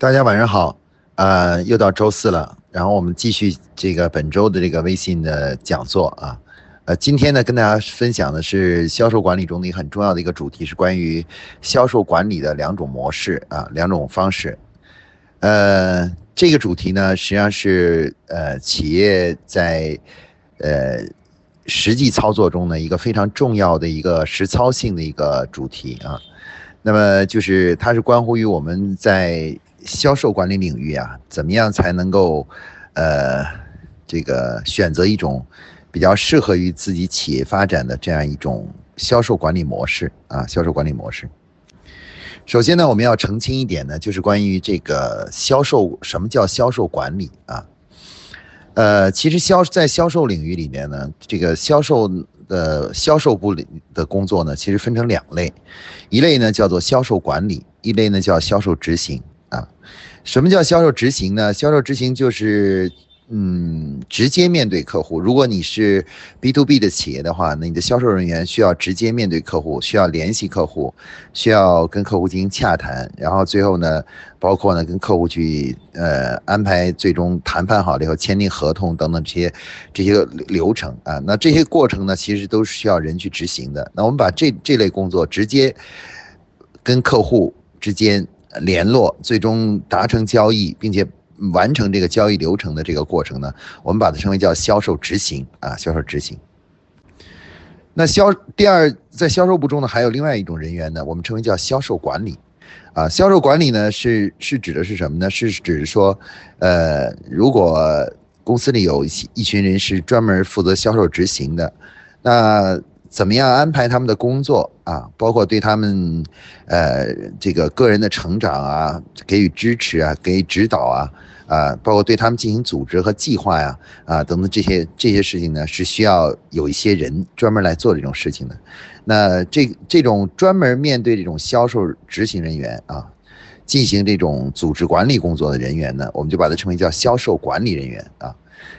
大家晚上好，呃，又到周四了，然后我们继续这个本周的这个微信的讲座啊，呃，今天呢跟大家分享的是销售管理中的一个很重要的一个主题，是关于销售管理的两种模式啊，两种方式。呃，这个主题呢实际上是呃企业在呃实际操作中呢一个非常重要的一个实操性的一个主题啊，那么就是它是关乎于我们在销售管理领域啊，怎么样才能够，呃，这个选择一种比较适合于自己企业发展的这样一种销售管理模式啊？销售管理模式。首先呢，我们要澄清一点呢，就是关于这个销售，什么叫销售管理啊？呃，其实销在销售领域里面呢，这个销售的销售部里的工作呢，其实分成两类，一类呢叫做销售管理，一类呢叫销售执行。啊，什么叫销售执行呢？销售执行就是，嗯，直接面对客户。如果你是 B to B 的企业的话，那你的销售人员需要直接面对客户，需要联系客户，需要跟客户进行洽谈，然后最后呢，包括呢跟客户去呃安排最终谈判好了以后签订合同等等这些这些流程啊。那这些过程呢，其实都是需要人去执行的。那我们把这这类工作直接跟客户之间。联络，最终达成交易，并且完成这个交易流程的这个过程呢，我们把它称为叫销售执行啊，销售执行。那销第二，在销售部中呢，还有另外一种人员呢，我们称为叫销售管理，啊，销售管理呢是是指的是什么呢？是指说，呃，如果公司里有一一群人是专门负责销售执行的，那。怎么样安排他们的工作啊？包括对他们，呃，这个个人的成长啊，给予支持啊，给予指导啊，啊，包括对他们进行组织和计划呀，啊，等等这些这些事情呢，是需要有一些人专门来做这种事情的。那这这种专门面对这种销售执行人员啊，进行这种组织管理工作的人员呢，我们就把它称为叫销售管理人员啊。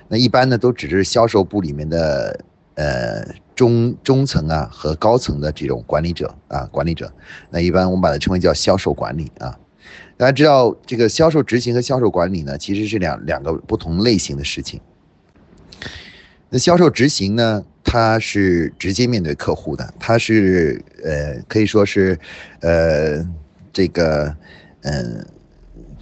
那一般呢，都只是销售部里面的。呃，中中层啊和高层的这种管理者啊，管理者，那一般我们把它称为叫销售管理啊。大家知道，这个销售执行和销售管理呢，其实是两两个不同类型的事情。那销售执行呢，它是直接面对客户的，它是呃可以说是呃这个嗯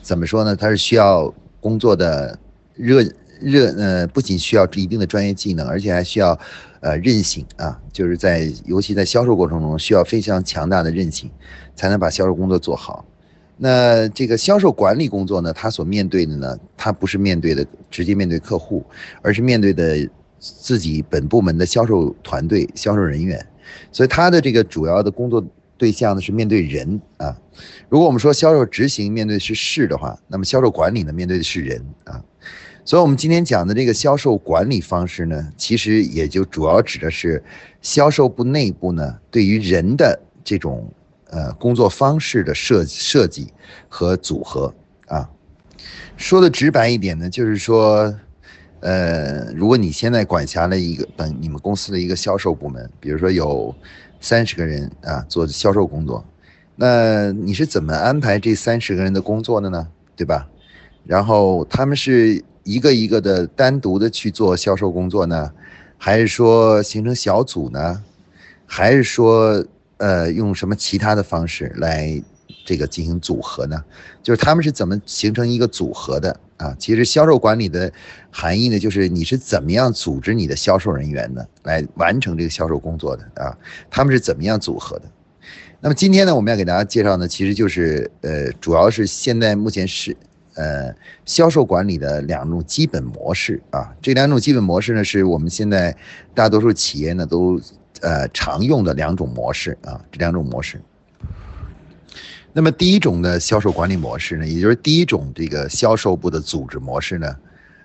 怎么说呢？它是需要工作的热。热呃，不仅需要一定的专业技能，而且还需要，呃，韧性啊，就是在尤其在销售过程中需要非常强大的韧性，才能把销售工作做好。那这个销售管理工作呢，他所面对的呢，他不是面对的直接面对客户，而是面对的自己本部门的销售团队、销售人员，所以他的这个主要的工作对象呢是面对人啊。如果我们说销售执行面对的是事的话，那么销售管理呢面对的是人啊。所以，我们今天讲的这个销售管理方式呢，其实也就主要指的是销售部内部呢对于人的这种呃工作方式的设设计和组合啊。说的直白一点呢，就是说，呃，如果你现在管辖了一个等你们公司的一个销售部门，比如说有三十个人啊做销售工作，那你是怎么安排这三十个人的工作的呢？对吧？然后他们是。一个一个的单独的去做销售工作呢，还是说形成小组呢，还是说呃用什么其他的方式来这个进行组合呢？就是他们是怎么形成一个组合的啊？其实销售管理的含义呢，就是你是怎么样组织你的销售人员呢，来完成这个销售工作的啊？他们是怎么样组合的？那么今天呢，我们要给大家介绍呢，其实就是呃，主要是现在目前是。呃，销售管理的两种基本模式啊，这两种基本模式呢，是我们现在大多数企业呢都呃常用的两种模式啊，这两种模式。那么第一种的销售管理模式呢，也就是第一种这个销售部的组织模式呢，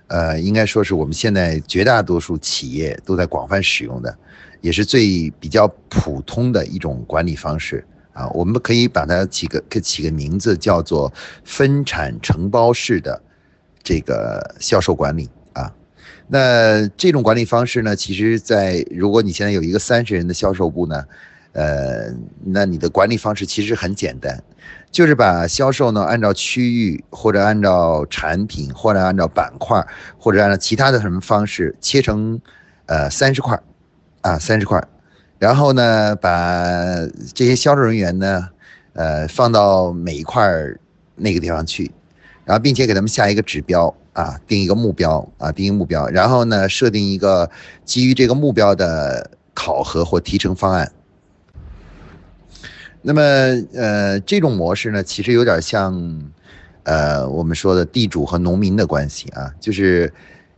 呃，应该说是我们现在绝大多数企业都在广泛使用的，也是最比较普通的一种管理方式。啊，我们可以把它起个起个名字，叫做分产承包式的这个销售管理啊。那这种管理方式呢，其实，在如果你现在有一个三十人的销售部呢，呃，那你的管理方式其实很简单，就是把销售呢按照区域或者按照产品或者按照板块或者按照其他的什么方式切成呃三十块，啊三十块，然后呢把这些销售人员呢呃放到每一块儿那个地方去，然后并且给他们下一个指标啊，定一个目标啊，定一个目标，然后呢设定一个基于这个目标的考核或提成方案。那么，呃，这种模式呢，其实有点像，呃，我们说的地主和农民的关系啊，就是，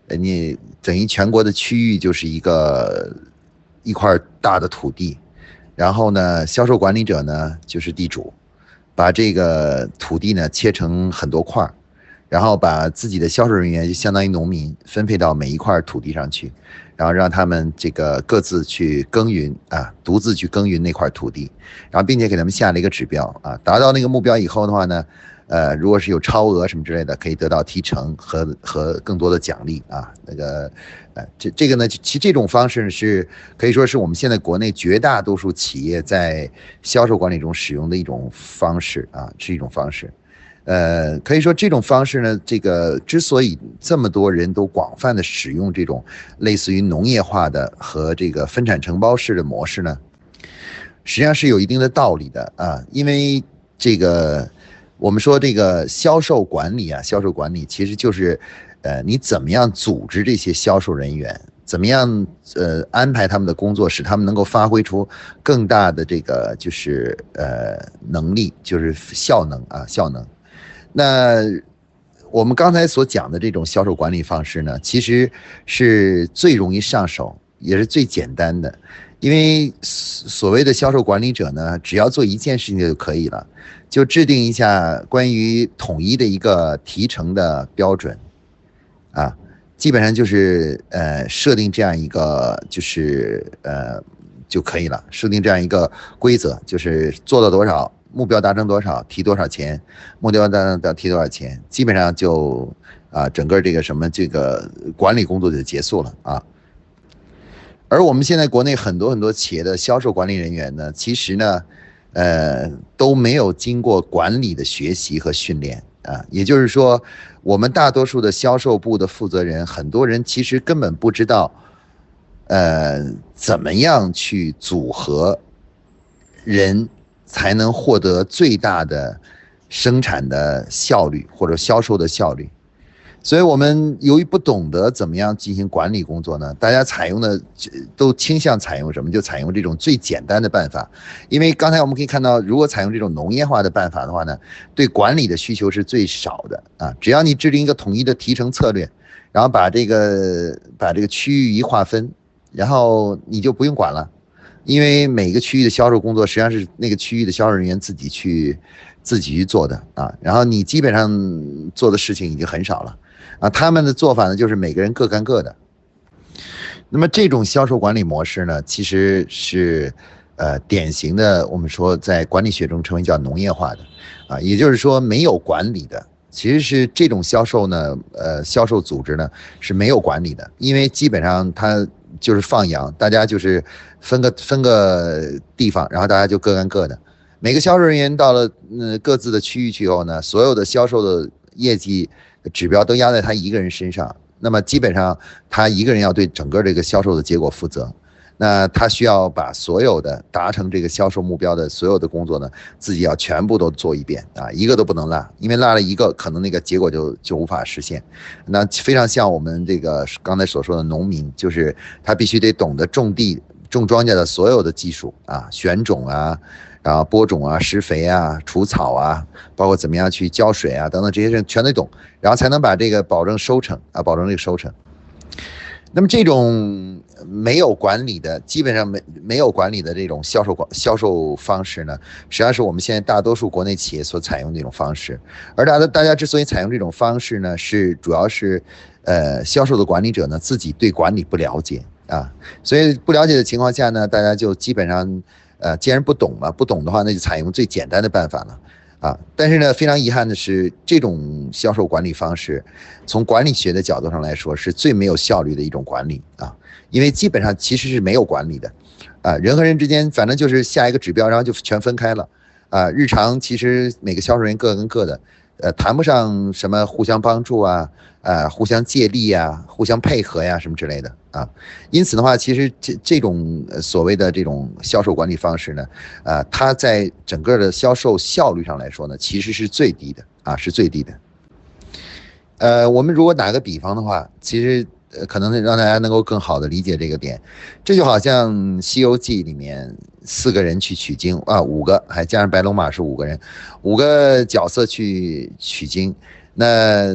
你等于全国的区域就是一个一块大的土地，然后呢，销售管理者呢就是地主，把这个土地呢切成很多块，然后把自己的销售人员就相当于农民分配到每一块土地上去。然后让他们这个各自去耕耘啊，独自去耕耘那块土地，然后并且给他们下了一个指标啊，达到那个目标以后的话呢，呃，如果是有超额什么之类的，可以得到提成和和更多的奖励啊。那个，呃，这这个呢，其实这种方式是可以说是我们现在国内绝大多数企业在销售管理中使用的一种方式啊，是一种方式。呃，可以说这种方式呢，这个之所以这么多人都广泛的使用这种类似于农业化的和这个分产承包式的模式呢，实际上是有一定的道理的啊。因为这个我们说这个销售管理啊，销售管理其实就是，呃，你怎么样组织这些销售人员，怎么样呃安排他们的工作，使他们能够发挥出更大的这个就是呃能力，就是效能啊效能。那我们刚才所讲的这种销售管理方式呢，其实是最容易上手，也是最简单的。因为所谓的销售管理者呢，只要做一件事情就可以了，就制定一下关于统一的一个提成的标准，啊，基本上就是呃设定这样一个就是呃就可以了，设定这样一个规则，就是做到多少。目标达成多少，提多少钱？目标达成要提多少钱？基本上就啊，整个这个什么这个管理工作就结束了啊。而我们现在国内很多很多企业的销售管理人员呢，其实呢，呃，都没有经过管理的学习和训练啊。也就是说，我们大多数的销售部的负责人，很多人其实根本不知道，呃，怎么样去组合人。才能获得最大的生产的效率或者销售的效率，所以我们由于不懂得怎么样进行管理工作呢，大家采用的都倾向采用什么？就采用这种最简单的办法。因为刚才我们可以看到，如果采用这种农业化的办法的话呢，对管理的需求是最少的啊。只要你制定一个统一的提成策略，然后把这个把这个区域一划分，然后你就不用管了。因为每个区域的销售工作实际上是那个区域的销售人员自己去自己去做的啊，然后你基本上做的事情已经很少了啊。他们的做法呢，就是每个人各干各的。那么这种销售管理模式呢，其实是呃典型的，我们说在管理学中称为叫农业化的啊，也就是说没有管理的，其实是这种销售呢，呃，销售组织呢是没有管理的，因为基本上它。就是放羊，大家就是分个分个地方，然后大家就各干各的。每个销售人员到了嗯各自的区域去以后呢，所有的销售的业绩指标都压在他一个人身上。那么基本上他一个人要对整个这个销售的结果负责。那他需要把所有的达成这个销售目标的所有的工作呢，自己要全部都做一遍啊，一个都不能落，因为落了一个，可能那个结果就就无法实现。那非常像我们这个刚才所说的农民，就是他必须得懂得种地、种庄稼的所有的技术啊，选种啊，然后播种啊、施肥啊、除草啊，包括怎么样去浇水啊等等这些事全得懂，然后才能把这个保证收成啊，保证这个收成。那么这种没有管理的，基本上没没有管理的这种销售管销售方式呢，实际上是我们现在大多数国内企业所采用的一种方式。而大家大家之所以采用这种方式呢，是主要是，呃，销售的管理者呢自己对管理不了解啊，所以不了解的情况下呢，大家就基本上，呃，既然不懂嘛，不懂的话，那就采用最简单的办法了。啊，但是呢，非常遗憾的是，这种销售管理方式，从管理学的角度上来说，是最没有效率的一种管理啊，因为基本上其实是没有管理的，啊，人和人之间反正就是下一个指标，然后就全分开了，啊，日常其实每个销售人员各跟各的，呃，谈不上什么互相帮助啊，呃，互相借力呀，互相配合呀，什么之类的啊。因此的话，其实这这种所谓的这种销售管理方式呢，啊，它在整个的销售效率上来说呢，其实是最低的啊，是最低的。呃，我们如果打个比方的话，其实，可能让大家能够更好的理解这个点，这就好像《西游记》里面四个人去取经啊，五个还加上白龙马是五个人，五个角色去取经，那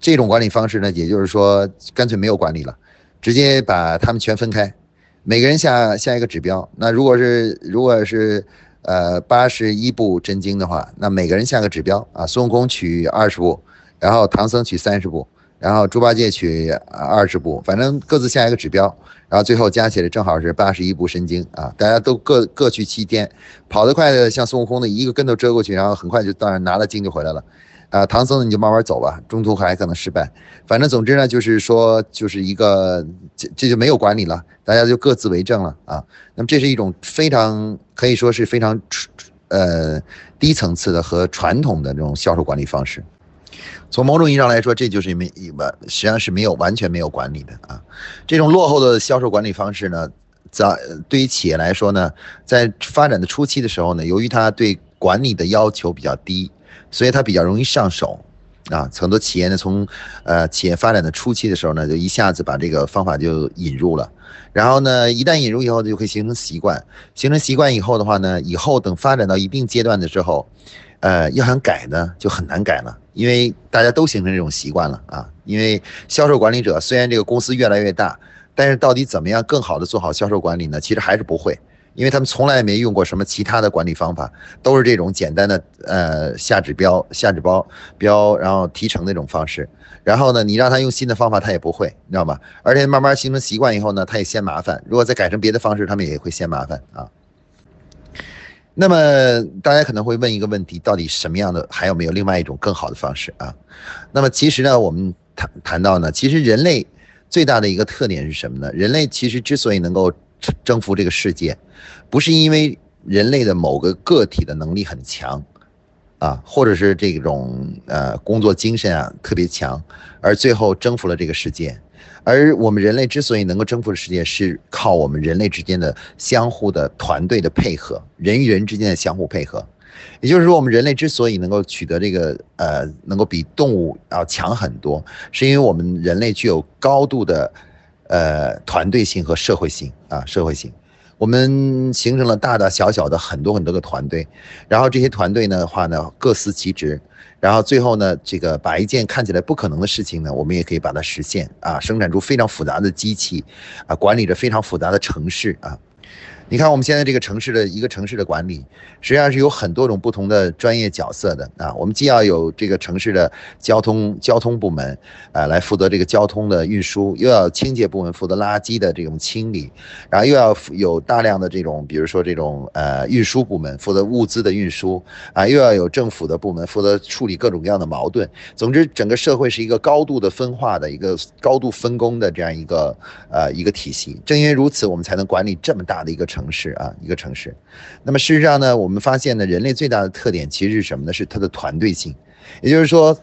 这种管理方式呢，也就是说干脆没有管理了，直接把他们全分开，每个人下下一个指标。那如果是如果是呃八十一部真经的话，那每个人下个指标啊，孙悟空取二十部。然后唐僧取三十步，然后猪八戒取二十步，反正各自下一个指标，然后最后加起来正好是八十一部神经啊！大家都各各去七天，跑得快的像孙悟空的一个跟头遮过去，然后很快就当然拿了经就回来了，啊，唐僧你就慢慢走吧，中途还可能失败。反正总之呢，就是说就是一个这这就没有管理了，大家就各自为政了啊。那么这是一种非常可以说是非常呃低层次的和传统的这种销售管理方式。从某种意义上来说，这就是没完，实际上是没有完全没有管理的啊。这种落后的销售管理方式呢，在对于企业来说呢，在发展的初期的时候呢，由于它对管理的要求比较低，所以它比较容易上手啊。很多企业呢，从呃企业发展的初期的时候呢，就一下子把这个方法就引入了，然后呢，一旦引入以后，就会形成习惯。形成习惯以后的话呢，以后等发展到一定阶段的时候。呃，要想改呢，就很难改了，因为大家都形成这种习惯了啊。因为销售管理者虽然这个公司越来越大，但是到底怎么样更好的做好销售管理呢？其实还是不会，因为他们从来没用过什么其他的管理方法，都是这种简单的呃下指标、下指标标，然后提成那种方式。然后呢，你让他用新的方法，他也不会，你知道吗？而且慢慢形成习惯以后呢，他也嫌麻烦。如果再改成别的方式，他们也会嫌麻烦啊。那么大家可能会问一个问题：到底什么样的还有没有另外一种更好的方式啊？那么其实呢，我们谈谈到呢，其实人类最大的一个特点是什么呢？人类其实之所以能够征服这个世界，不是因为人类的某个个体的能力很强啊，或者是这种呃工作精神啊特别强，而最后征服了这个世界。而我们人类之所以能够征服世界，是靠我们人类之间的相互的团队的配合，人与人之间的相互配合。也就是说，我们人类之所以能够取得这个呃，能够比动物要强很多，是因为我们人类具有高度的呃团队性和社会性啊，社会性。我们形成了大大小小的很多很多个团队，然后这些团队呢话呢各司其职。然后最后呢，这个把一件看起来不可能的事情呢，我们也可以把它实现啊，生产出非常复杂的机器，啊，管理着非常复杂的城市啊。你看我们现在这个城市的一个城市的管理，实际上是有很多种不同的专业角色的啊。我们既要有这个城市的交通交通部门啊，来负责这个交通的运输，又要清洁部门负责垃圾的这种清理，然后又要有大量的这种，比如说这种呃运输部门负责物资的运输啊，又要有政府的部门负责处理各种各样的矛盾。总之，整个社会是一个高度的分化的一个高度分工的这样一个呃一个体系。正因为如此，我们才能管理这么大的一个城。城市啊，一个城市。那么事实上呢，我们发现呢，人类最大的特点其实是什么呢？是它的团队性。也就是说，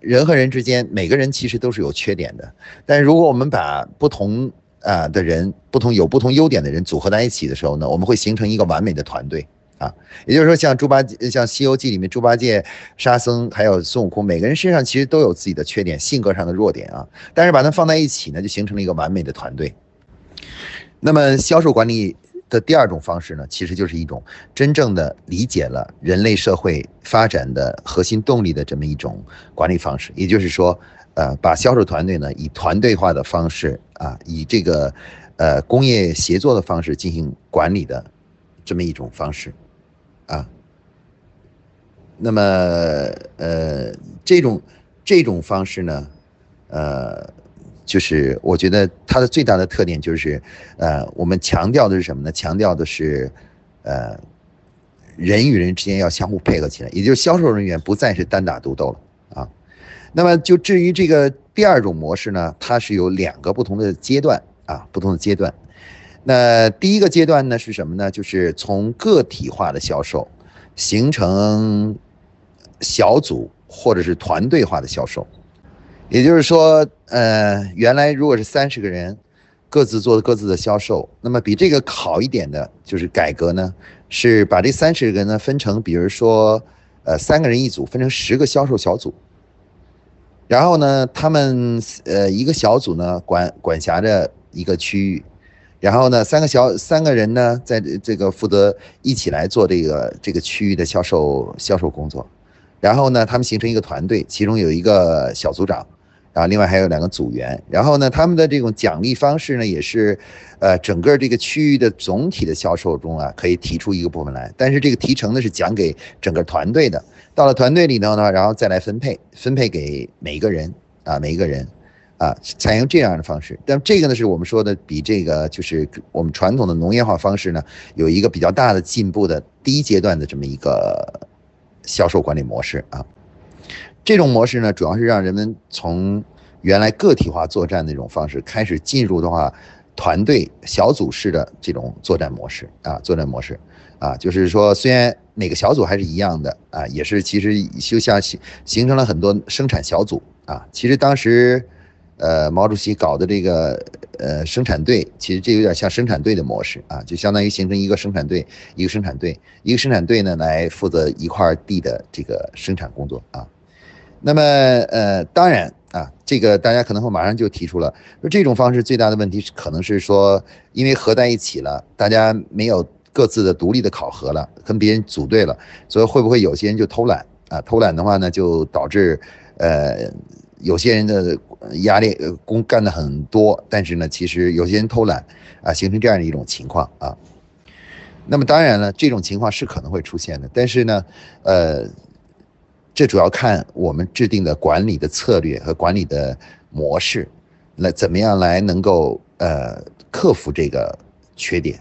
人和人之间，每个人其实都是有缺点的。但如果我们把不同啊的人，不同有不同优点的人组合在一起的时候呢，我们会形成一个完美的团队啊。也就是说，像猪八戒，像《西游记》里面猪八戒、沙僧还有孙悟空，每个人身上其实都有自己的缺点，性格上的弱点啊。但是把它放在一起呢，就形成了一个完美的团队。那么销售管理。的第二种方式呢，其实就是一种真正的理解了人类社会发展的核心动力的这么一种管理方式。也就是说，呃，把销售团队呢以团队化的方式啊，以这个呃工业协作的方式进行管理的这么一种方式啊。那么呃，这种这种方式呢，呃。就是我觉得它的最大的特点就是，呃，我们强调的是什么呢？强调的是，呃，人与人之间要相互配合起来，也就是销售人员不再是单打独斗了啊。那么就至于这个第二种模式呢，它是有两个不同的阶段啊，不同的阶段。那第一个阶段呢是什么呢？就是从个体化的销售形成小组或者是团队化的销售。也就是说，呃，原来如果是三十个人各自做各自的销售，那么比这个好一点的就是改革呢，是把这三十个人呢分成，比如说，呃，三个人一组，分成十个销售小组。然后呢，他们呃一个小组呢管管辖着一个区域，然后呢三个小三个人呢在这个负责一起来做这个这个区域的销售销售工作，然后呢他们形成一个团队，其中有一个小组长，啊另外还有两个组员，然后呢他们的这种奖励方式呢也是，呃整个这个区域的总体的销售中啊可以提出一个部分来，但是这个提成呢是讲给整个团队的。到了团队里头呢，然后再来分配，分配给每一个人啊，每一个人，啊，采用这样的方式。但这个呢，是我们说的比这个就是我们传统的农业化方式呢，有一个比较大的进步的第一阶段的这么一个销售管理模式啊。这种模式呢，主要是让人们从原来个体化作战的这种方式开始进入的话，团队小组式的这种作战模式啊，作战模式。啊，就是说，虽然每个小组还是一样的啊，也是其实就像形形成了很多生产小组啊。其实当时，呃，毛主席搞的这个呃生产队，其实这有点像生产队的模式啊，就相当于形成一个生产队，一个生产队，一个生产队呢来负责一块地的这个生产工作啊。那么呃，当然啊，这个大家可能会马上就提出了，说这种方式最大的问题是可能是说，因为合在一起了，大家没有。各自的独立的考核了，跟别人组队了，所以会不会有些人就偷懒啊？偷懒的话呢，就导致，呃，有些人的压力呃工干的很多，但是呢，其实有些人偷懒啊，形成这样的一种情况啊。那么当然了，这种情况是可能会出现的，但是呢，呃，这主要看我们制定的管理的策略和管理的模式，来怎么样来能够呃克服这个缺点。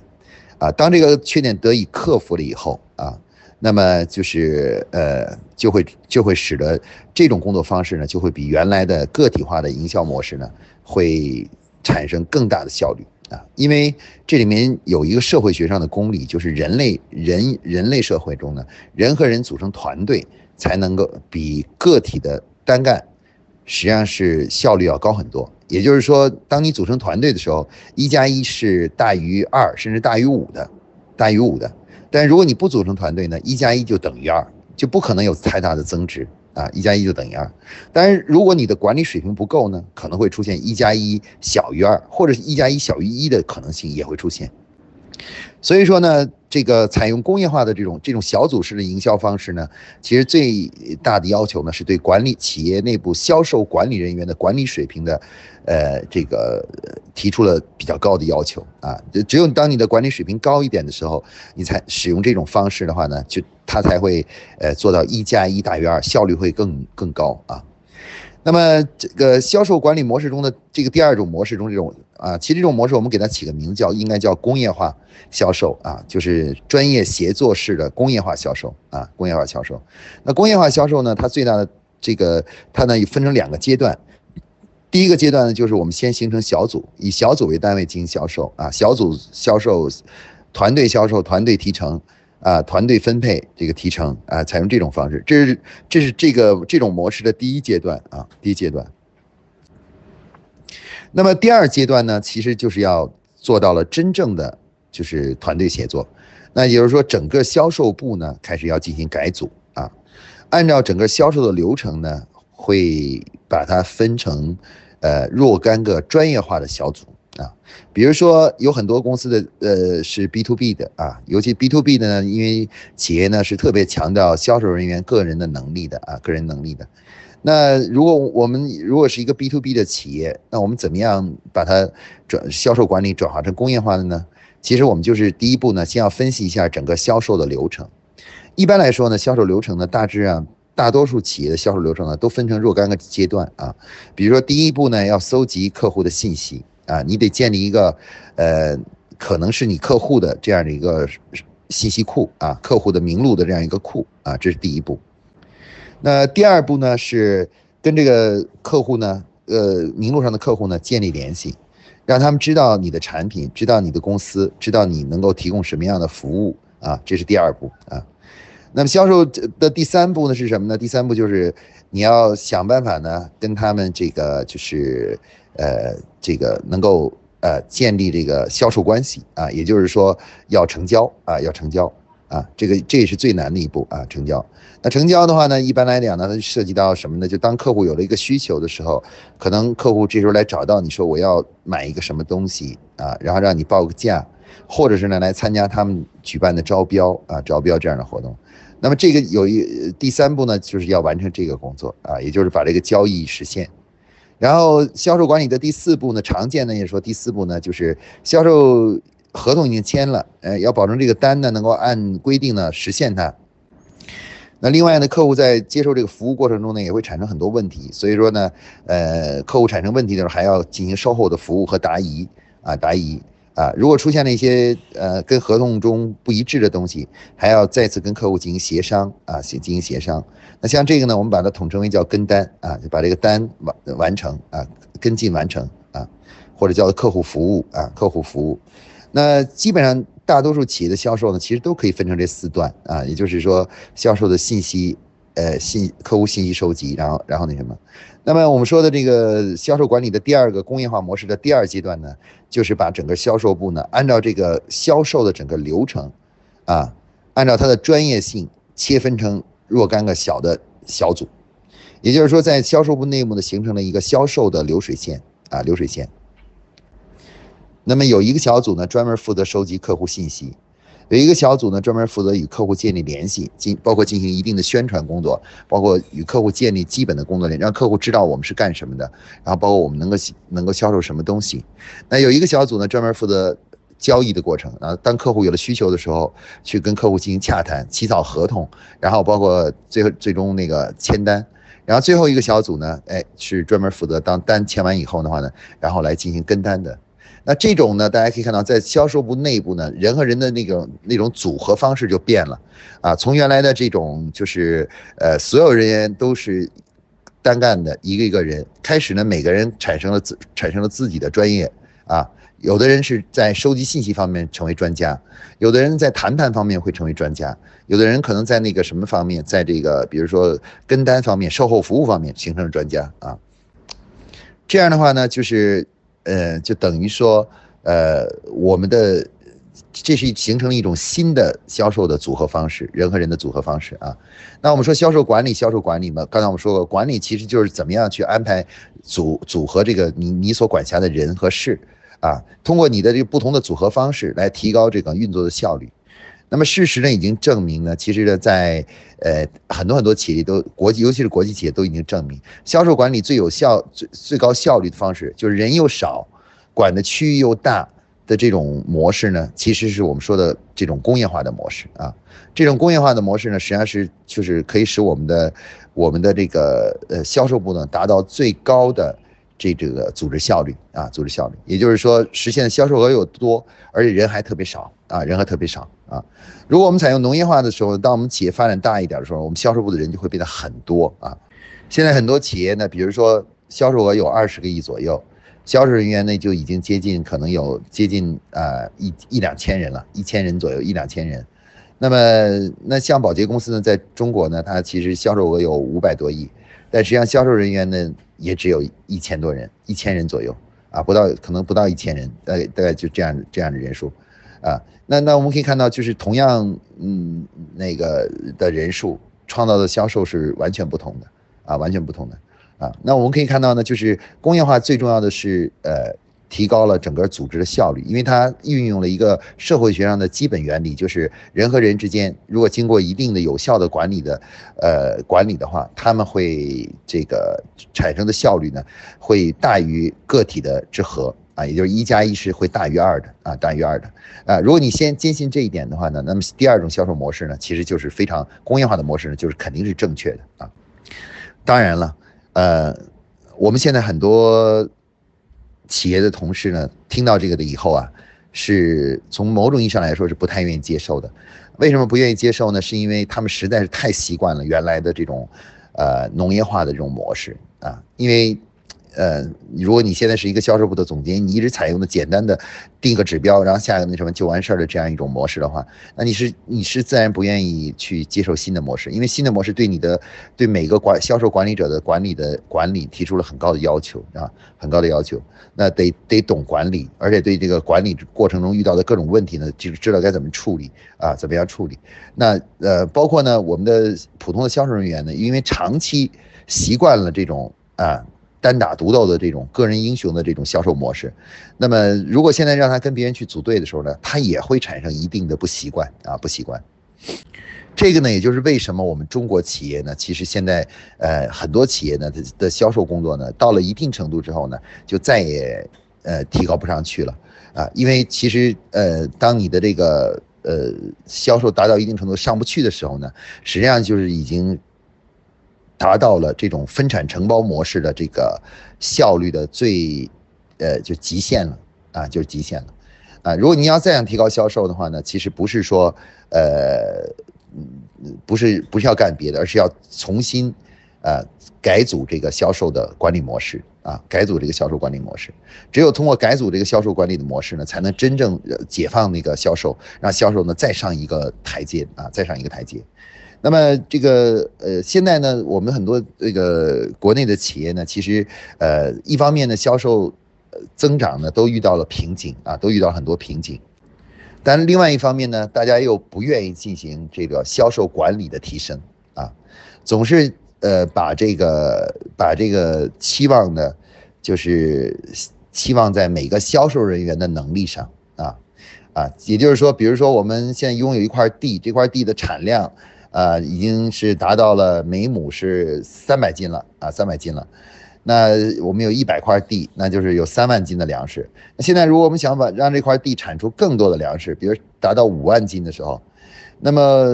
啊，当这个缺点得以克服了以后啊，那么就是呃，就会就会使得这种工作方式呢，就会比原来的个体化的营销模式呢，会产生更大的效率啊。因为这里面有一个社会学上的公理，就是人类人人类社会中呢，人和人组成团队才能够比个体的单干，实际上是效率要高很多。也就是说，当你组成团队的时候，一加一是大于二，甚至大于五的，大于五的。但如果你不组成团队呢，一加一就等于二，就不可能有太大的增值啊！一加一就等于二。但是如果你的管理水平不够呢，可能会出现一加一小于二，或者是一加一小于一的可能性也会出现。所以说呢。这个采用工业化的这种这种小组式的营销方式呢，其实最大的要求呢，是对管理企业内部销售管理人员的管理水平的，呃，这个提出了比较高的要求啊。就只有当你的管理水平高一点的时候，你才使用这种方式的话呢，就它才会呃做到一加一大于二，效率会更更高啊。那么这个销售管理模式中的这个第二种模式中这种啊，其实这种模式我们给它起个名字叫应该叫工业化销售啊，就是专业协作式的工业化销售啊，工业化销售。那工业化销售呢，它最大的这个它呢分成两个阶段，第一个阶段呢就是我们先形成小组，以小组为单位进行销售啊，小组销售，团队销售，团队提成。啊，团队分配这个提成啊，采用这种方式，这是这是这个这种模式的第一阶段啊，第一阶段。那么第二阶段呢，其实就是要做到了真正的就是团队协作，那也就是说，整个销售部呢开始要进行改组啊，按照整个销售的流程呢，会把它分成呃若干个专业化的小组。啊，比如说有很多公司的呃是 B to B 的啊，尤其 B to B 的呢，因为企业呢是特别强调销售人员个人的能力的啊，个人能力的。那如果我们如果是一个 B to B 的企业，那我们怎么样把它转销售管理转化成工业化的呢？其实我们就是第一步呢，先要分析一下整个销售的流程。一般来说呢，销售流程呢，大致啊，大多数企业的销售流程呢，都分成若干个阶段啊。比如说第一步呢，要搜集客户的信息。啊，你得建立一个，呃，可能是你客户的这样的一个信息库啊，客户的名录的这样一个库啊，这是第一步。那第二步呢，是跟这个客户呢，呃，名录上的客户呢建立联系，让他们知道你的产品，知道你的公司，知道你能够提供什么样的服务啊，这是第二步啊。那么销售的第三步呢是什么呢？第三步就是你要想办法呢，跟他们这个就是呃这个能够呃建立这个销售关系啊，也就是说要成交啊，要成交啊，这个这也是最难的一步啊，成交。那成交的话呢，一般来讲呢，它涉及到什么呢？就当客户有了一个需求的时候，可能客户这时候来找到你说我要买一个什么东西啊，然后让你报个价，或者是呢来参加他们举办的招标啊，招标这样的活动。那么这个有一第三步呢，就是要完成这个工作啊，也就是把这个交易实现。然后销售管理的第四步呢，常见的也说第四步呢，就是销售合同已经签了，呃，要保证这个单呢能够按规定呢实现它。那另外呢，客户在接受这个服务过程中呢，也会产生很多问题，所以说呢，呃，客户产生问题的时候，还要进行售后的服务和答疑啊，答疑啊，如果出现了一些呃跟合同中不一致的东西，还要再次跟客户进行协商啊，进进行协商。那像这个呢，我们把它统称为叫跟单啊，就把这个单完完成啊，跟进完成啊，或者叫做客户服务啊，客户服务。那基本上。大多数企业的销售呢，其实都可以分成这四段啊，也就是说，销售的信息，呃，信客户信息收集，然后，然后那什么，那么我们说的这个销售管理的第二个工业化模式的第二阶段呢，就是把整个销售部呢，按照这个销售的整个流程，啊，按照它的专业性切分成若干个小的小组，也就是说，在销售部内部呢，形成了一个销售的流水线啊，流水线。那么有一个小组呢，专门负责收集客户信息；有一个小组呢，专门负责与客户建立联系，进包括进行一定的宣传工作，包括与客户建立基本的工作链，让客户知道我们是干什么的，然后包括我们能够能够销售什么东西。那有一个小组呢，专门负责交易的过程啊，当客户有了需求的时候，去跟客户进行洽谈、起草合同，然后包括最后最终那个签单。然后最后一个小组呢，哎，是专门负责当单签完以后的话呢，然后来进行跟单的。那这种呢，大家可以看到，在销售部内部呢，人和人的那个那种组合方式就变了，啊，从原来的这种就是呃，所有人员都是单干的一个一个人，开始呢，每个人产生了自产生了自己的专业，啊，有的人是在收集信息方面成为专家，有的人在谈判方面会成为专家，有的人可能在那个什么方面，在这个比如说跟单方面、售后服务方面形成了专家啊，这样的话呢，就是。呃，就等于说，呃，我们的这是形成了一种新的销售的组合方式，人和人的组合方式啊。那我们说销售管理，销售管理嘛，刚才我们说过，管理其实就是怎么样去安排组组合这个你你所管辖的人和事啊，通过你的这个不同的组合方式来提高这个运作的效率。那么事实呢，已经证明呢，其实呢，在呃很多很多企业都国际，尤其是国际企业都已经证明，销售管理最有效、最最高效率的方式，就是人又少，管的区域又大的这种模式呢，其实是我们说的这种工业化的模式啊。这种工业化的模式呢，实际上是就是可以使我们的我们的这个呃销售部呢达到最高的。这这个组织效率啊，组织效率，也就是说实现的销售额又多，而且人还特别少啊，人还特别少啊。如果我们采用农业化的时候，当我们企业发展大一点的时候，我们销售部的人就会变得很多啊。现在很多企业呢，比如说销售额有二十个亿左右，销售人员呢就已经接近可能有接近啊一一两千人了，一千人左右，一两千人。那么那像保洁公司呢，在中国呢，它其实销售额有五百多亿。但实际上，销售人员呢也只有一千多人，一千人左右啊，不到可能不到一千人，大概大概就这样这样的人数，啊，那那我们可以看到，就是同样嗯那个的人数创造的销售是完全不同的啊，完全不同的啊。那我们可以看到呢，就是工业化最重要的是呃。提高了整个组织的效率，因为它运用了一个社会学上的基本原理，就是人和人之间如果经过一定的有效的管理的，呃管理的话，他们会这个产生的效率呢，会大于个体的之和啊，也就是一加一是会大于二的啊，大于二的啊。如果你先坚信这一点的话呢，那么第二种销售模式呢，其实就是非常工业化的模式呢，就是肯定是正确的啊。当然了，呃，我们现在很多。企业的同事呢，听到这个的以后啊，是从某种意义上来说是不太愿意接受的。为什么不愿意接受呢？是因为他们实在是太习惯了原来的这种，呃，农业化的这种模式啊。因为呃，如果你现在是一个销售部的总监，你一直采用的简单的定个指标，然后下一个那什么就完事儿的这样一种模式的话，那你是你是自然不愿意去接受新的模式，因为新的模式对你的对每个管销售管理者的管理的管理提出了很高的要求啊，很高的要求。那得得懂管理，而且对这个管理过程中遇到的各种问题呢，就是知道该怎么处理啊，怎么样处理。那呃，包括呢，我们的普通的销售人员呢，因为长期习惯了这种啊。单打独斗的这种个人英雄的这种销售模式，那么如果现在让他跟别人去组队的时候呢，他也会产生一定的不习惯啊，不习惯。这个呢，也就是为什么我们中国企业呢，其实现在呃很多企业呢的的销售工作呢，到了一定程度之后呢，就再也呃提高不上去了啊，因为其实呃当你的这个呃销售达到一定程度上不去的时候呢，实际上就是已经。达到了这种分产承包模式的这个效率的最，呃，就极限了啊，就是极限了，啊，如果你要再想提高销售的话呢，其实不是说，呃，不是不是要干别的，而是要重新，呃，改组这个销售的管理模式啊，改组这个销售管理模式，只有通过改组这个销售管理的模式呢，才能真正解放那个销售，让销售呢再上一个台阶啊，再上一个台阶。那么这个呃，现在呢，我们很多这个国内的企业呢，其实呃，一方面呢，销售增长呢都遇到了瓶颈啊，都遇到很多瓶颈。但另外一方面呢，大家又不愿意进行这个销售管理的提升啊，总是呃把这个把这个期望呢，就是期望在每个销售人员的能力上啊啊，也就是说，比如说我们现在拥有一块地，这块地的产量。啊，已经是达到了每亩是三百斤了啊，三百斤了。那我们有一百块地，那就是有三万斤的粮食。那现在如果我们想把让这块地产出更多的粮食，比如达到五万斤的时候，那么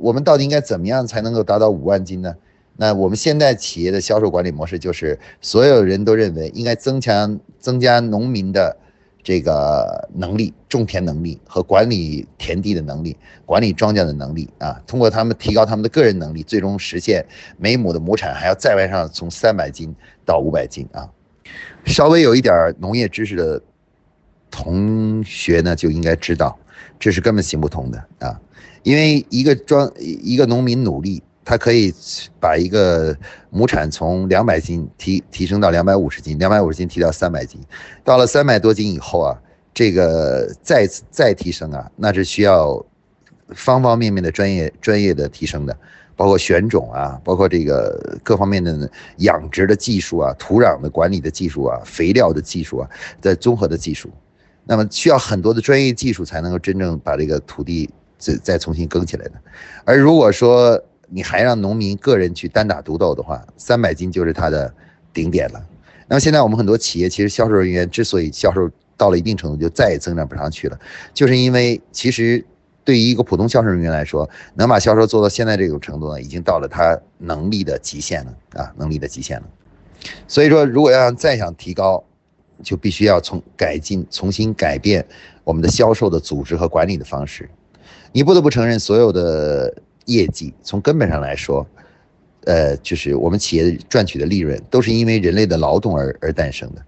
我们到底应该怎么样才能够达到五万斤呢？那我们现在企业的销售管理模式就是，所有人都认为应该增强增加农民的。这个能力、种田能力和管理田地的能力、管理庄稼的能力啊，通过他们提高他们的个人能力，最终实现每亩的亩产还要再往上从三百斤到五百斤啊。稍微有一点农业知识的同学呢，就应该知道，这是根本行不通的啊，因为一个庄一个农民努力。它可以把一个亩产从两百斤提提升到两百五十斤，两百五十斤提到三百斤，到了三百多斤以后啊，这个再再提升啊，那是需要方方面面的专业专业的提升的，包括选种啊，包括这个各方面的养殖的技术啊，土壤的管理的技术啊，肥料的技术啊，的综合的技术，那么需要很多的专业技术才能够真正把这个土地再再重新耕起来的，而如果说。你还让农民个人去单打独斗的话，三百斤就是他的顶点了。那么现在我们很多企业其实销售人员之所以销售到了一定程度就再也增长不上去了，就是因为其实对于一个普通销售人员来说，能把销售做到现在这种程度呢，已经到了他能力的极限了啊，能力的极限了。所以说，如果要再想提高，就必须要从改进、重新改变我们的销售的组织和管理的方式。你不得不承认，所有的。业绩从根本上来说，呃，就是我们企业赚取的利润都是因为人类的劳动而而诞生的。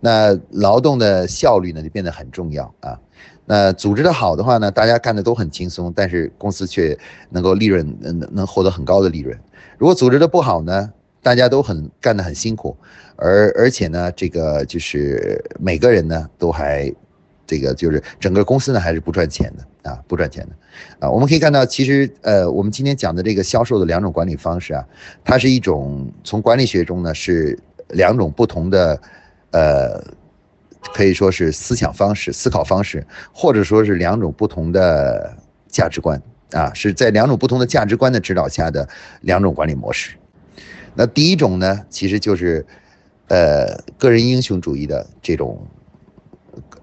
那劳动的效率呢，就变得很重要啊。那组织的好的话呢，大家干的都很轻松，但是公司却能够利润能能获得很高的利润。如果组织的不好呢，大家都很干得很辛苦，而而且呢，这个就是每个人呢都还。这个就是整个公司呢，还是不赚钱的啊，不赚钱的啊。我们可以看到，其实呃，我们今天讲的这个销售的两种管理方式啊，它是一种从管理学中呢是两种不同的，呃，可以说是思想方式、思考方式，或者说是两种不同的价值观啊，是在两种不同的价值观的指导下的两种管理模式。那第一种呢，其实就是呃个人英雄主义的这种。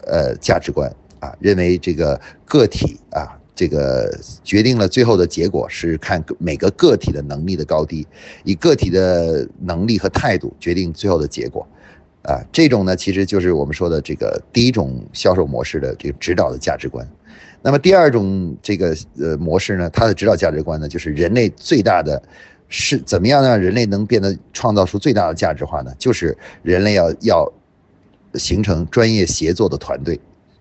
呃，价值观啊，认为这个个体啊，这个决定了最后的结果是看每个个体的能力的高低，以个体的能力和态度决定最后的结果，啊，这种呢，其实就是我们说的这个第一种销售模式的这个指导的价值观。那么第二种这个呃模式呢，它的指导价值观呢，就是人类最大的是怎么样让人类能变得创造出最大的价值化呢？就是人类要要形成专业协作的团队，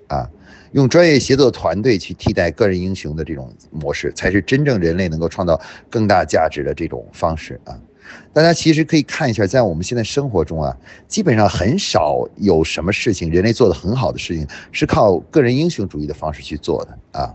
啊，用专业协作团队去替代个人英雄的这种模式，才是真正人类能够创造更大价值的这种方式啊。大家其实可以看一下，在我们现在生活中啊，基本上很少有什么事情人类做的很好的事情是靠个人英雄主义的方式去做的啊。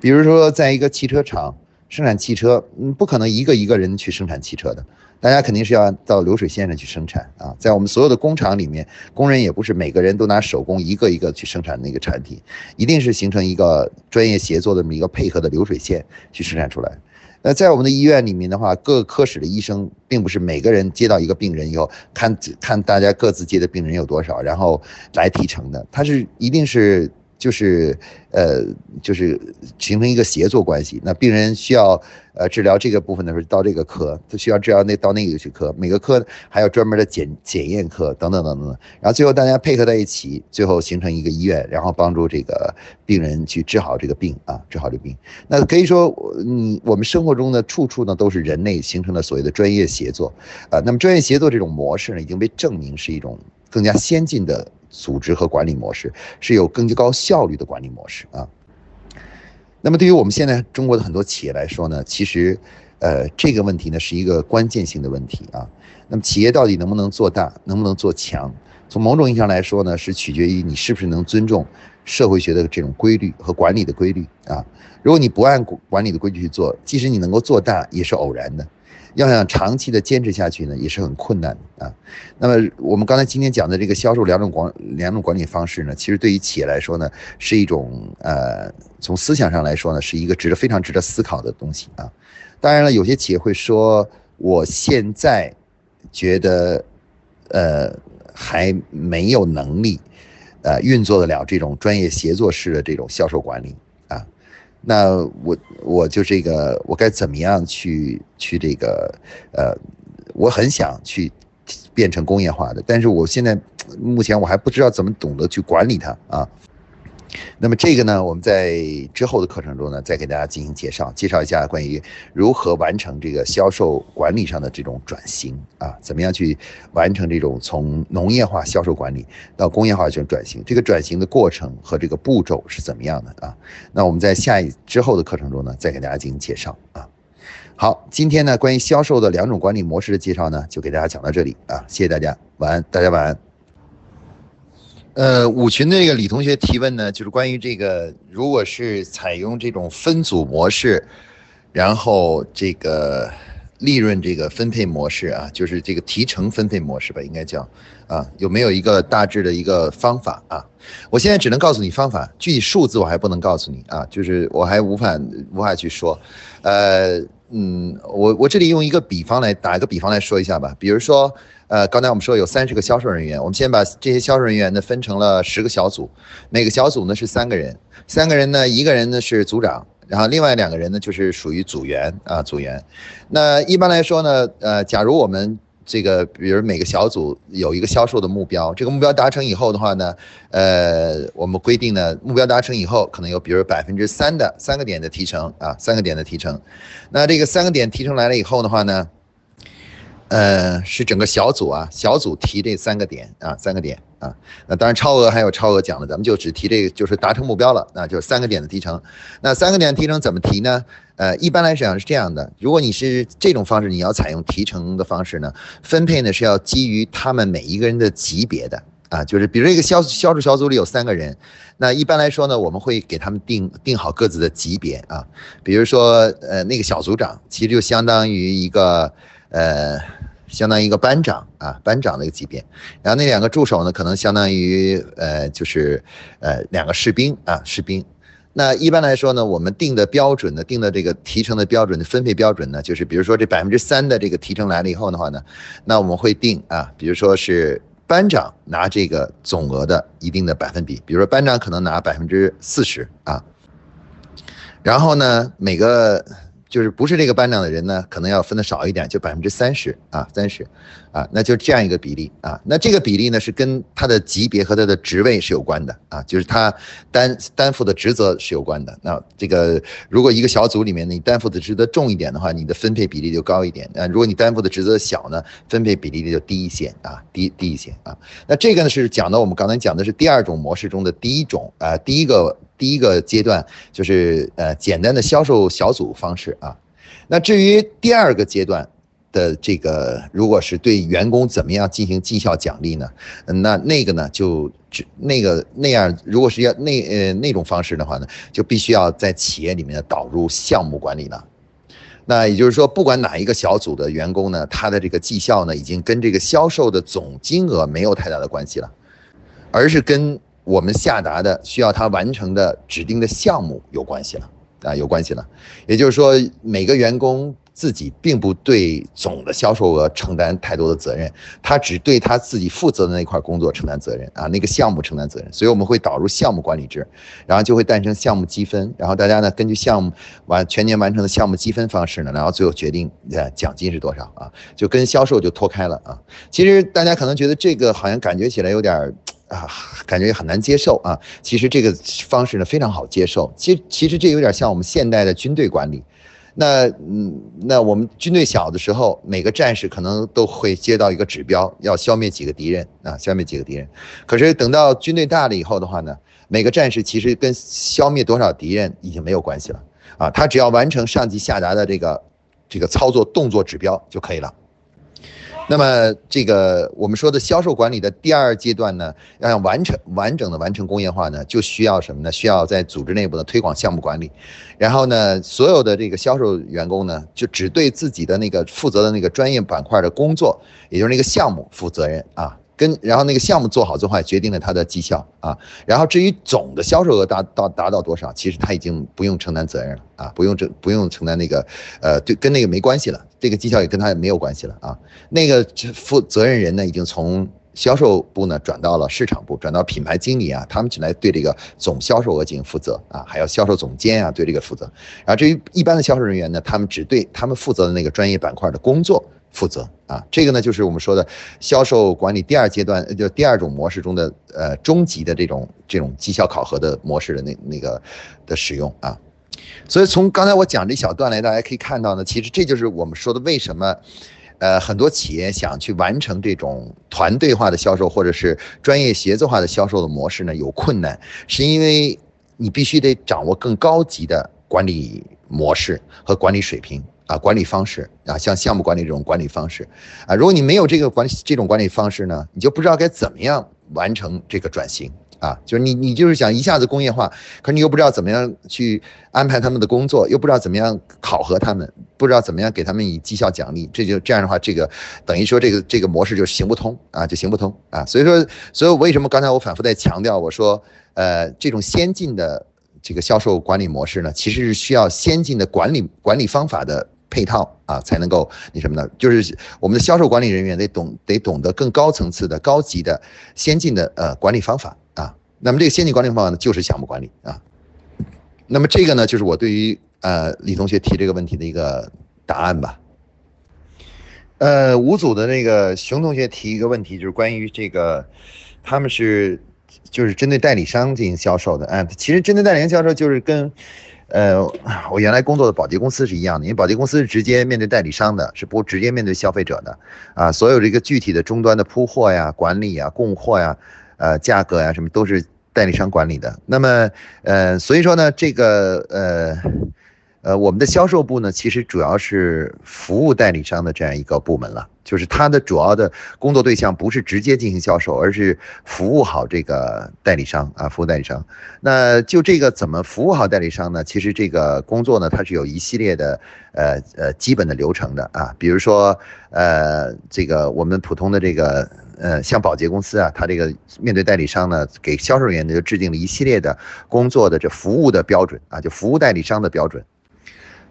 比如说，在一个汽车厂。生产汽车，嗯，不可能一个一个人去生产汽车的，大家肯定是要到流水线上去生产啊。在我们所有的工厂里面，工人也不是每个人都拿手工一个一个去生产那个产品，一定是形成一个专业协作的这么一个配合的流水线去生产出来。那在我们的医院里面的话，各个科室的医生并不是每个人接到一个病人以后，看看大家各自接的病人有多少，然后来提成的，他是一定是。就是，呃，就是形成一个协作关系。那病人需要呃治疗这个部分的时候，到这个科；他需要治疗那到那个去科。每个科还有专门的检检验科等等等等。然后最后大家配合在一起，最后形成一个医院，然后帮助这个病人去治好这个病啊，治好这个病。那可以说，你我们生活中的处处呢都是人类形成了所谓的专业协作啊。那么专业协作这种模式呢，已经被证明是一种更加先进的。组织和管理模式是有更高效率的管理模式啊。那么对于我们现在中国的很多企业来说呢，其实，呃，这个问题呢是一个关键性的问题啊。那么企业到底能不能做大，能不能做强？从某种意义上来说呢，是取决于你是不是能尊重社会学的这种规律和管理的规律啊。如果你不按管理的规矩去做，即使你能够做大，也是偶然的。要想长期的坚持下去呢，也是很困难啊。那么我们刚才今天讲的这个销售两种管两种管理方式呢，其实对于企业来说呢，是一种呃，从思想上来说呢，是一个值得非常值得思考的东西啊。当然了，有些企业会说，我现在觉得呃还没有能力呃运作得了这种专业协作式的这种销售管理。那我我就这个我该怎么样去去这个呃，我很想去变成工业化的，但是我现在目前我还不知道怎么懂得去管理它啊。那么这个呢，我们在之后的课程中呢，再给大家进行介绍，介绍一下关于如何完成这个销售管理上的这种转型啊，怎么样去完成这种从农业化销售管理到工业化这种转型，这个转型的过程和这个步骤是怎么样的啊？那我们在下一之后的课程中呢，再给大家进行介绍啊。好，今天呢，关于销售的两种管理模式的介绍呢，就给大家讲到这里啊，谢谢大家，晚安，大家晚安。呃，五群的这个李同学提问呢，就是关于这个，如果是采用这种分组模式，然后这个利润这个分配模式啊，就是这个提成分配模式吧，应该叫啊，有没有一个大致的一个方法啊？我现在只能告诉你方法，具体数字我还不能告诉你啊，就是我还无法无法去说。呃，嗯，我我这里用一个比方来打一个比方来说一下吧，比如说。呃，刚才我们说有三十个销售人员，我们先把这些销售人员呢分成了十个小组，每个小组呢是三个人，三个人呢，一个人呢是组长，然后另外两个人呢就是属于组员啊，组员。那一般来说呢，呃，假如我们这个，比如每个小组有一个销售的目标，这个目标达成以后的话呢，呃，我们规定呢，目标达成以后可能有比如百分之三的三个点的提成啊，三个点的提成。那这个三个点提成来了以后的话呢？呃，是整个小组啊，小组提这三个点啊，三个点啊。那当然超额还有超额奖的，咱们就只提这个，就是达成目标了，那就是三个点的提成。那三个点的提成怎么提呢？呃，一般来讲是这样的，如果你是这种方式，你要采用提成的方式呢，分配呢是要基于他们每一个人的级别的啊，就是比如一个销销售小组里有三个人，那一般来说呢，我们会给他们定定好各自的级别啊，比如说呃那个小组长其实就相当于一个。呃，相当于一个班长啊，班长的一个级别。然后那两个助手呢，可能相当于呃，就是呃两个士兵啊，士兵。那一般来说呢，我们定的标准呢，定的这个提成的标准的分配标准呢，就是比如说这百分之三的这个提成来了以后的话呢，那我们会定啊，比如说是班长拿这个总额的一定的百分比，比如说班长可能拿百分之四十啊。然后呢，每个就是不是这个班长的人呢，可能要分的少一点，就百分之三十啊，三十，啊，那就是这样一个比例啊。那这个比例呢，是跟他的级别和他的职位是有关的啊，就是他担担负的职责是有关的。那这个如果一个小组里面你担负的职责重一点的话，你的分配比例就高一点啊。如果你担负的职责小呢，分配比例就低一些啊，低低一些啊。那这个呢是讲的我们刚才讲的是第二种模式中的第一种啊，第一个。第一个阶段就是呃简单的销售小组方式啊，那至于第二个阶段的这个，如果是对员工怎么样进行绩效奖励呢？那那个呢就只那个那样，如果是要那呃那种方式的话呢，就必须要在企业里面导入项目管理了。那也就是说，不管哪一个小组的员工呢，他的这个绩效呢，已经跟这个销售的总金额没有太大的关系了，而是跟。我们下达的需要他完成的指定的项目有关系了啊，有关系了。也就是说，每个员工自己并不对总的销售额承担太多的责任，他只对他自己负责的那块工作承担责任啊，那个项目承担责任。所以我们会导入项目管理制，然后就会诞生项目积分，然后大家呢根据项目完全年完成的项目积分方式呢，然后最后决定呃奖金是多少啊，就跟销售就脱开了啊。其实大家可能觉得这个好像感觉起来有点。啊，感觉很难接受啊。其实这个方式呢非常好接受。其实其实这有点像我们现代的军队管理。那嗯，那我们军队小的时候，每个战士可能都会接到一个指标，要消灭几个敌人啊，消灭几个敌人。可是等到军队大了以后的话呢，每个战士其实跟消灭多少敌人已经没有关系了啊，他只要完成上级下达的这个这个操作动作指标就可以了。那么，这个我们说的销售管理的第二阶段呢，要想完成完整的完成工业化呢，就需要什么呢？需要在组织内部的推广项目管理，然后呢，所有的这个销售员工呢，就只对自己的那个负责的那个专业板块的工作，也就是那个项目负责任啊。跟然后那个项目做好做坏，决定了他的绩效啊。然后至于总的销售额达到达到多少，其实他已经不用承担责任了啊，不用这不用承担那个，呃，对，跟那个没关系了。这个绩效也跟他也没有关系了啊。那个负责任人呢，已经从销售部呢转到了市场部，转到品牌经理啊，他们只来对这个总销售额进行负责啊，还有销售总监啊对这个负责。然后至于一般的销售人员呢，他们只对他们负责的那个专业板块的工作。负责啊，这个呢就是我们说的销售管理第二阶段，就第二种模式中的呃终极的这种这种绩效考核的模式的那那个的使用啊。所以从刚才我讲这小段来，大家可以看到呢，其实这就是我们说的为什么呃很多企业想去完成这种团队化的销售或者是专业协作化的销售的模式呢有困难，是因为你必须得掌握更高级的管理模式和管理水平。啊，管理方式啊，像项目管理这种管理方式，啊，如果你没有这个管理这种管理方式呢，你就不知道该怎么样完成这个转型啊。就是你你就是想一下子工业化，可是你又不知道怎么样去安排他们的工作，又不知道怎么样考核他们，不知道怎么样给他们以绩效奖励，这就这样的话，这个等于说这个这个模式就行不通啊，就行不通啊。所以说，所以为什么刚才我反复在强调，我说，呃，这种先进的这个销售管理模式呢，其实是需要先进的管理管理方法的。配套啊，才能够那什么呢？就是我们的销售管理人员得懂得懂得更高层次的、高级的、先进的呃管理方法啊。那么这个先进管理方法呢，就是项目管理啊。那么这个呢，就是我对于呃李同学提这个问题的一个答案吧。呃，五组的那个熊同学提一个问题，就是关于这个他们是就是针对代理商进行销售的啊。其实针对代理商销售就是跟。呃，我原来工作的保洁公司是一样的，因为保洁公司是直接面对代理商的，是不直接面对消费者的，啊，所有这个具体的终端的铺货呀、管理呀、供货呀、呃价格呀什么都是代理商管理的。那么，呃，所以说呢，这个呃。呃，我们的销售部呢，其实主要是服务代理商的这样一个部门了，就是它的主要的工作对象不是直接进行销售，而是服务好这个代理商啊，服务代理商。那就这个怎么服务好代理商呢？其实这个工作呢，它是有一系列的呃呃基本的流程的啊，比如说呃这个我们普通的这个呃像保洁公司啊，它这个面对代理商呢，给销售人员呢就制定了一系列的工作的这服务的标准啊，就服务代理商的标准。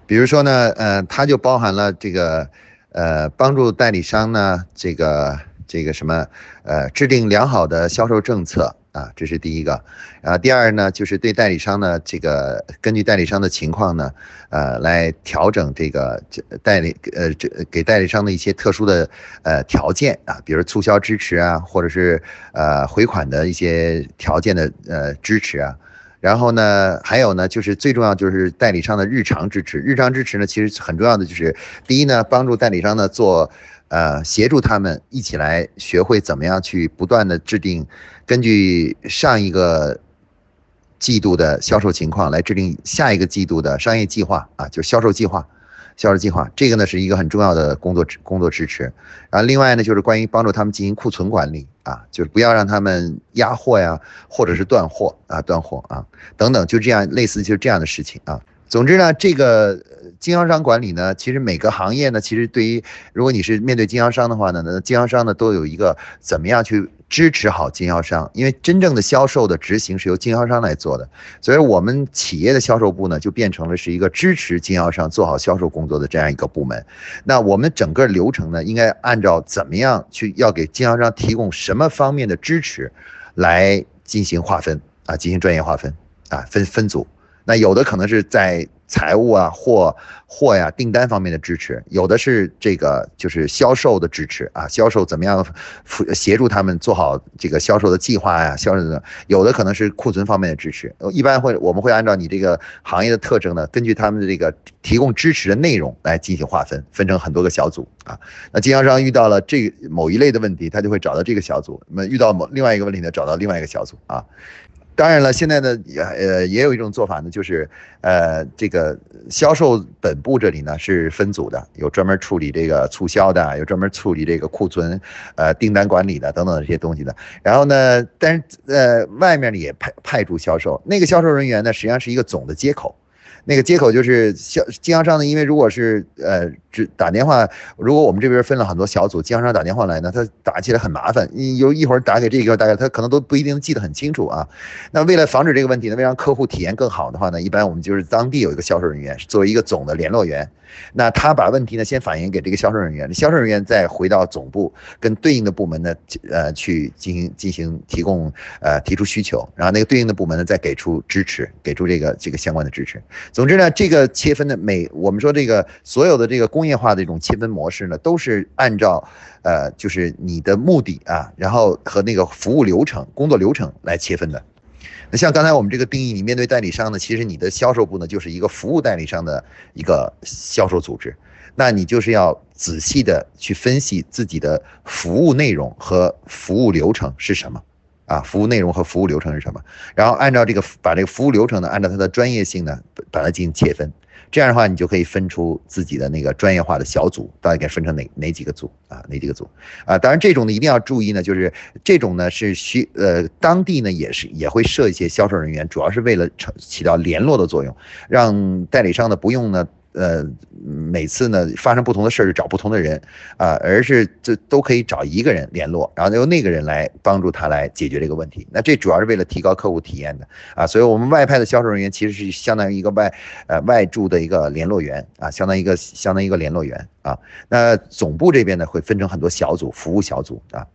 比如说呢，呃，它就包含了这个，呃，帮助代理商呢，这个这个什么，呃，制定良好的销售政策啊，这是第一个。啊，第二呢，就是对代理商呢，这个根据代理商的情况呢，呃，来调整这个代理呃这给代理商的一些特殊的呃条件啊，比如促销支持啊，或者是呃回款的一些条件的呃支持啊。然后呢，还有呢，就是最重要就是代理商的日常支持。日常支持呢，其实很重要的就是，第一呢，帮助代理商呢做，呃，协助他们一起来学会怎么样去不断的制定，根据上一个季度的销售情况来制定下一个季度的商业计划啊，就销售计划。销售计划，这个呢是一个很重要的工作工作支持，然后另外呢就是关于帮助他们进行库存管理啊，就是不要让他们压货呀，或者是断货啊，断货啊等等，就这样类似就是这样的事情啊。总之呢，这个经销商管理呢，其实每个行业呢，其实对于如果你是面对经销商的话呢，那经销商呢都有一个怎么样去。支持好经销商，因为真正的销售的执行是由经销商来做的，所以我们企业的销售部呢就变成了是一个支持经销商做好销售工作的这样一个部门。那我们整个流程呢，应该按照怎么样去要给经销商提供什么方面的支持，来进行划分啊，进行专业划分啊，分分组。那有的可能是在。财务啊，货货呀，订单方面的支持，有的是这个就是销售的支持啊，销售怎么样协助他们做好这个销售的计划呀，销售的，有的可能是库存方面的支持，一般会我们会按照你这个行业的特征呢，根据他们的这个提供支持的内容来进行划分，分成很多个小组啊。那经销商遇到了这某一类的问题，他就会找到这个小组；那么遇到某另外一个问题呢，找到另外一个小组啊。当然了，现在呢也呃也有一种做法呢，就是呃这个销售本部这里呢是分组的，有专门处理这个促销的，有专门处理这个库存呃订单管理的等等这些东西的。然后呢，但是呃外面呢也派派驻销售，那个销售人员呢实际上是一个总的接口。那个接口就是销经销商呢，因为如果是呃只打电话，如果我们这边分了很多小组，经销商打电话来呢，他打起来很麻烦，你有一会儿打给这个，大概他可能都不一定记得很清楚啊。那为了防止这个问题呢，为让客户体验更好的话呢，一般我们就是当地有一个销售人员作为一个总的联络员。那他把问题呢先反映给这个销售人员，销售人员再回到总部跟对应的部门呢，呃，去进行进行提供呃提出需求，然后那个对应的部门呢再给出支持，给出这个这个相关的支持。总之呢，这个切分的每我们说这个所有的这个工业化的这种切分模式呢，都是按照呃就是你的目的啊，然后和那个服务流程、工作流程来切分的。那像刚才我们这个定义，你面对代理商呢，其实你的销售部呢就是一个服务代理商的一个销售组织，那你就是要仔细的去分析自己的服务内容和服务流程是什么，啊，服务内容和服务流程是什么，然后按照这个把这个服务流程呢，按照它的专业性呢，把它进行切分。这样的话，你就可以分出自己的那个专业化的小组，到底该分成哪哪几个组啊？哪几个组啊？当然，这种呢一定要注意呢，就是这种呢是需呃当地呢也是也会设一些销售人员，主要是为了成起到联络的作用，让代理商呢不用呢。呃，每次呢发生不同的事儿就找不同的人啊，而是这都可以找一个人联络，然后由那个人来帮助他来解决这个问题。那这主要是为了提高客户体验的啊，所以我们外派的销售人员其实是相当于一个外呃外驻的一个联络员啊，相当于一个相当于一个联络员啊。那总部这边呢会分成很多小组服务小组啊。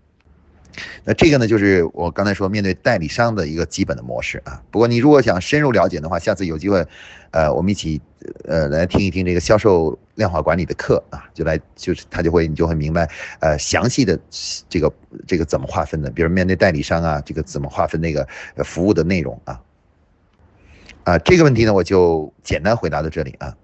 那这个呢，就是我刚才说面对代理商的一个基本的模式啊。不过你如果想深入了解的话，下次有机会，呃，我们一起，呃，来听一听这个销售量化管理的课啊，就来就是他就会你就会明白，呃，详细的这个这个怎么划分的，比如面对代理商啊，这个怎么划分那个服务的内容啊。啊，这个问题呢，我就简单回答到这里啊。